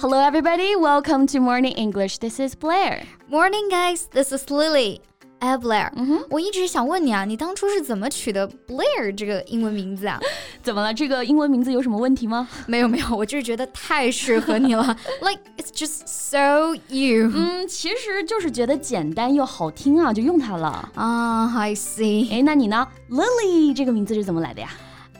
Hello, everybody. Welcome to Morning English. This is Blair. Morning, guys. This is Lily. 哎，Blair，、嗯、我一直想问你啊，你当初是怎么取的 Blair 这个英文名字啊？怎么了？这个英文名字有什么问题吗？没有没有，我就是觉得太适合你了，like it's just so you。嗯，其实就是觉得简单又好听啊，就用它了。啊、uh,，I see。哎，那你呢？Lily 这个名字是怎么来的呀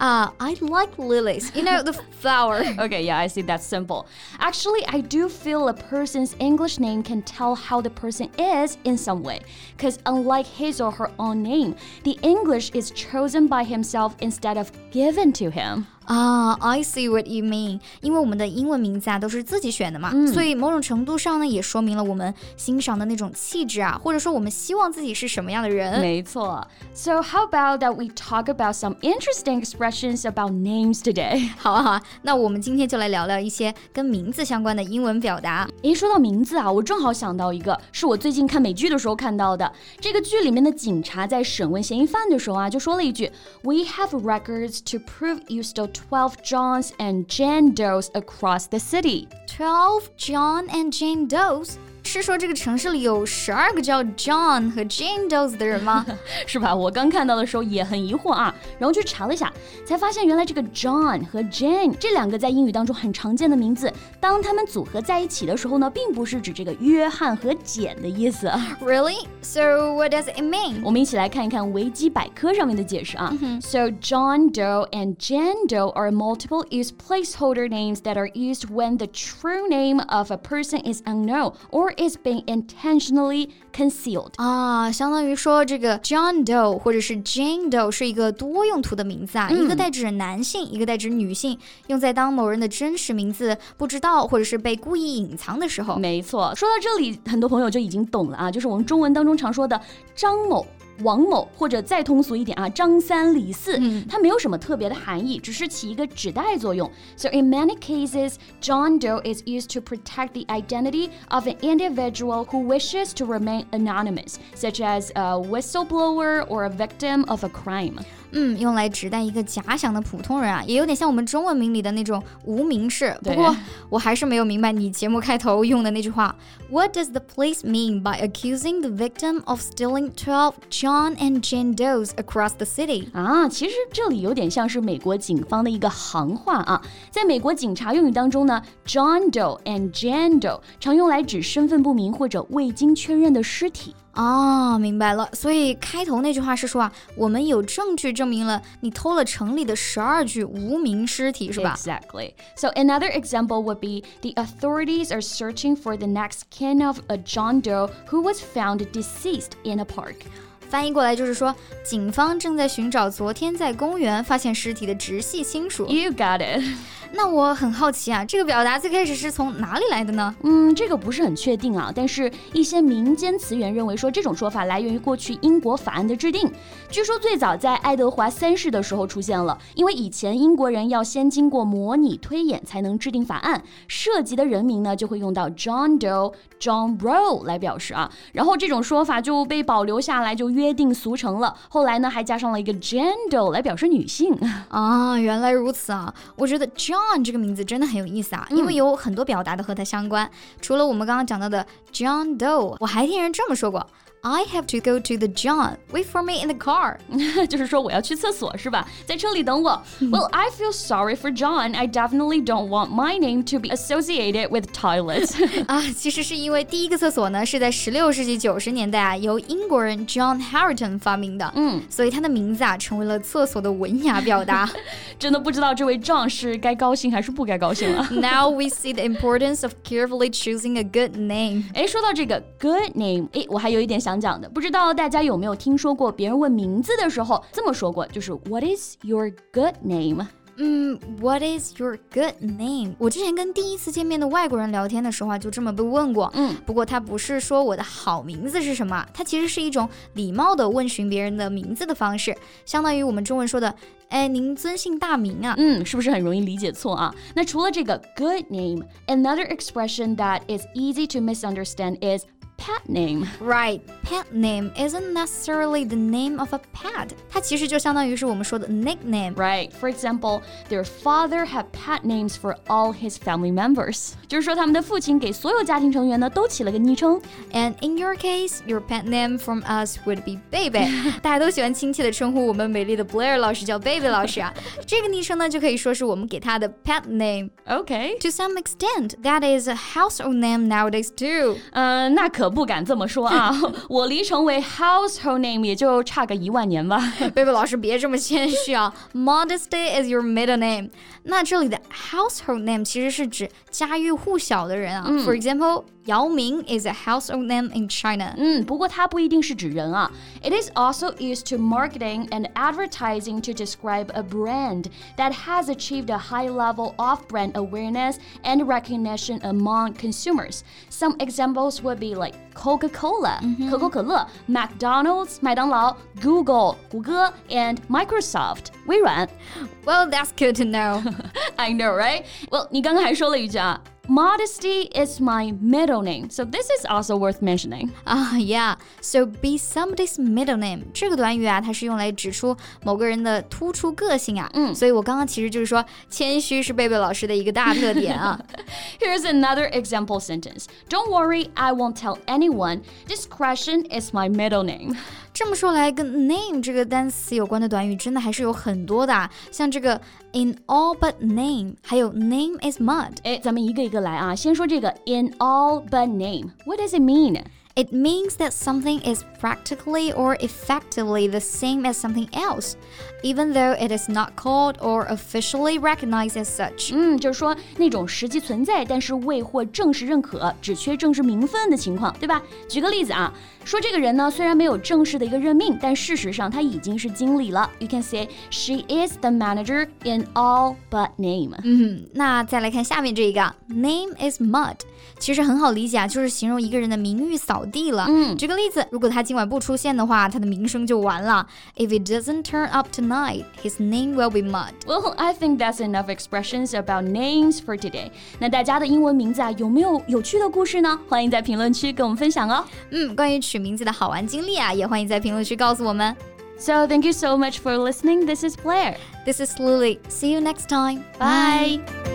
？Uh, I like lilies. You know, the flower. okay, yeah, I see. That's simple. Actually, I do feel a person's English name can tell how the person is in some way. Because unlike his or her own name, the English is chosen by himself instead of given to him. 啊、uh,，I see what you mean。因为我们的英文名字啊都是自己选的嘛，嗯、所以某种程度上呢，也说明了我们欣赏的那种气质啊，或者说我们希望自己是什么样的人。没错。So how about that we talk about some interesting expressions about names today？好啊好啊，那我们今天就来聊聊一些跟名字相关的英文表达。诶，说到名字啊，我正好想到一个，是我最近看美剧的时候看到的。这个剧里面的警察在审问嫌疑犯的时候啊，就说了一句：“We have records to prove you stole。” 12 Johns and Jane Does across the city. 12 John and Jane Does? 是说这个城市里有十二个叫 John 和 Jane Doe 的人吗？是吧？我刚看到的时候也很疑惑啊，然后去查了一下，才发现原来这个 John 和 Jane 这两个在英语当中很常见的名字，当他们组合在一起的时候呢，并不是指这个约翰和简的意思。 Really? So what does it mean? 我们一起来看一看维基百科上面的解释啊。So John Doe and Jane Doe are multiple use placeholder names that are used when the true name of a person is unknown or is being intentionally concealed 啊，相当于说这个 John Doe 或者是 Jane Doe 是一个多用途的名字啊，嗯、一个代指男性，一个代指女性，用在当某人的真实名字不知道或者是被故意隐藏的时候。没错，说到这里，很多朋友就已经懂了啊，就是我们中文当中常说的张某。王某，或者再通俗一点啊，张三李四，嗯、它没有什么特别的含义，只是起一个指代作用。So in many cases, John Doe is used to protect the identity of an individual who wishes to remain anonymous, such as a whistleblower or a victim of a crime. 嗯，用来指代一个假想的普通人啊，也有点像我们中文名里的那种无名氏。不过我还是没有明白你节目开头用的那句话。What does the police mean by accusing the victim of stealing twelve John and Jane Does across the city？啊，其实这里有点像是美国警方的一个行话啊。在美国警察用语当中呢，John Doe and Jane Doe 常用来指身份不明或者未经确认的尸体。哦，明白了。所以开头那句话是说啊，我们有证据证明了你偷了城里的十二具无名尸体，是吧？Exactly. So another example would be the authorities are searching for the next kin of a John Doe who was found deceased in a park. 翻译过来就是说，警方正在寻找昨天在公园发现尸体的直系亲属。 You got it. 那我很好奇啊，这个表达最开始是从哪里来的呢？嗯，这个不是很确定啊，但是一些民间词源认为说这种说法来源于过去英国法案的制定。据说最早在爱德华三世的时候出现了，因为以前英国人要先经过模拟推演才能制定法案，涉及的人名呢就会用到 John Doe、John Roe 来表示啊，然后这种说法就被保留下来，就约定俗成了。后来呢还加上了一个 Jane Doe 来表示女性。啊，原来如此啊！我觉得 John 这个名字真的很有意思啊，因为有很多表达的和它相关。除了我们刚刚讲到的 John Doe，我还听人这么说过。I have to go to the John. Wait for me in the car. 就是说我要去厕所是吧？在车里等我。Well, I feel sorry for John. I definitely don't want my name to be associated with toilets. 啊，其实是因为第一个厕所呢是在十六世纪九十年代啊，由英国人 John Harington John 是该高兴还是不该高兴了。Now we see the importance of carefully choosing a good name. 哎，说到这个 good name，哎，我还有一点想。讲的，不知道大家有没有听说过别人问名字的时候这么说过，就是 What is your good name？嗯，What is your good name？我之前跟第一次见面的外国人聊天的时候啊，就这么被问过。嗯，不过他不是说我的好名字是什么，它其实是一种礼貌的问询别人的名字的方式，相当于我们中文说的，哎，您尊姓大名啊？嗯，是不是很容易理解错啊？那除了这个 good name，another expression that is easy to misunderstand is pet name. Right, pet name isn't necessarily the name of a pet. 它其实就相当于是我们说的 nickname. Right. For example, their father had pet names for all his family members. 就是说他们的父亲给所有家庭成员呢都起了个昵称。And in your case, your pet name from us would be Baby. 大家都喜欢亲切的称呼我们美丽的 Blair 老师叫 Baby 老师啊。这个昵称呢就可以说是我们给他的 pet name. Okay. To some extent, that is a household name nowadays too. 嗯，那可 不敢这么说啊！我离成为 household name 也就差个一万年吧。贝贝老师别这么谦虚啊！Modesty is your middle name。那这里的 household name 其实是指家喻户晓的人啊。For example. Yao Ming is a household name in China. 嗯，不过它不一定是指人啊。It is also used to marketing and advertising to describe a brand that has achieved a high level of brand awareness and recognition among consumers. Some examples would be like Coca-Cola, mm-hmm. 可口可乐, McDonald's, 麦当劳, Google, 谷歌, and Microsoft, 微软. Well, that's good to know. I know, right? Well, 你刚刚还说了一句啊。 Modesty is my middle name, so this is also worth mentioning. Ah, uh, yeah. So be somebody's middle name 这个短语啊，它是用来指出某个人的突出个性啊。嗯，所以我刚刚其实就是说，谦虚是贝贝老师的一个大特点啊。Here's another example sentence. Don't worry, I won't tell anyone. Discretion is my middle name. 这么说来，跟 name 这个单词有关的短语真的还是有很多的、啊，像这个 in all but name，还有 name is mud。哎，咱们一个一个 来啊，先说这个 in all but name，what does it mean？it means that something is practically or effectively the same as something else, even though it is not called or officially recognized as such. 嗯，就是说那种实际存在，但是未获正式认可，只缺正式名分的情况，对吧？举个例子啊，说这个人呢，虽然没有正式的一个任命，但事实上他已经是经理了。You can say she is the manager in all but name. 嗯，那再来看下面这一个，name is mud， 其实很好理解啊，就是形容一个人的名誉扫地了。嗯，举个例子，如果他今晚不出现的话，他的名声就完了。If he doesn't turn up tonight, his name will be mud. Well, I think that's enough expressions about names for today. 那大家的英文名字啊，有没有有趣的故事呢？欢迎在评论区跟我们分享哦。嗯，关于取名字的好玩经历啊，也欢迎在评论区告诉我们。So thank you so much for listening. This is Blair. This is Lily. See you next time. Bye.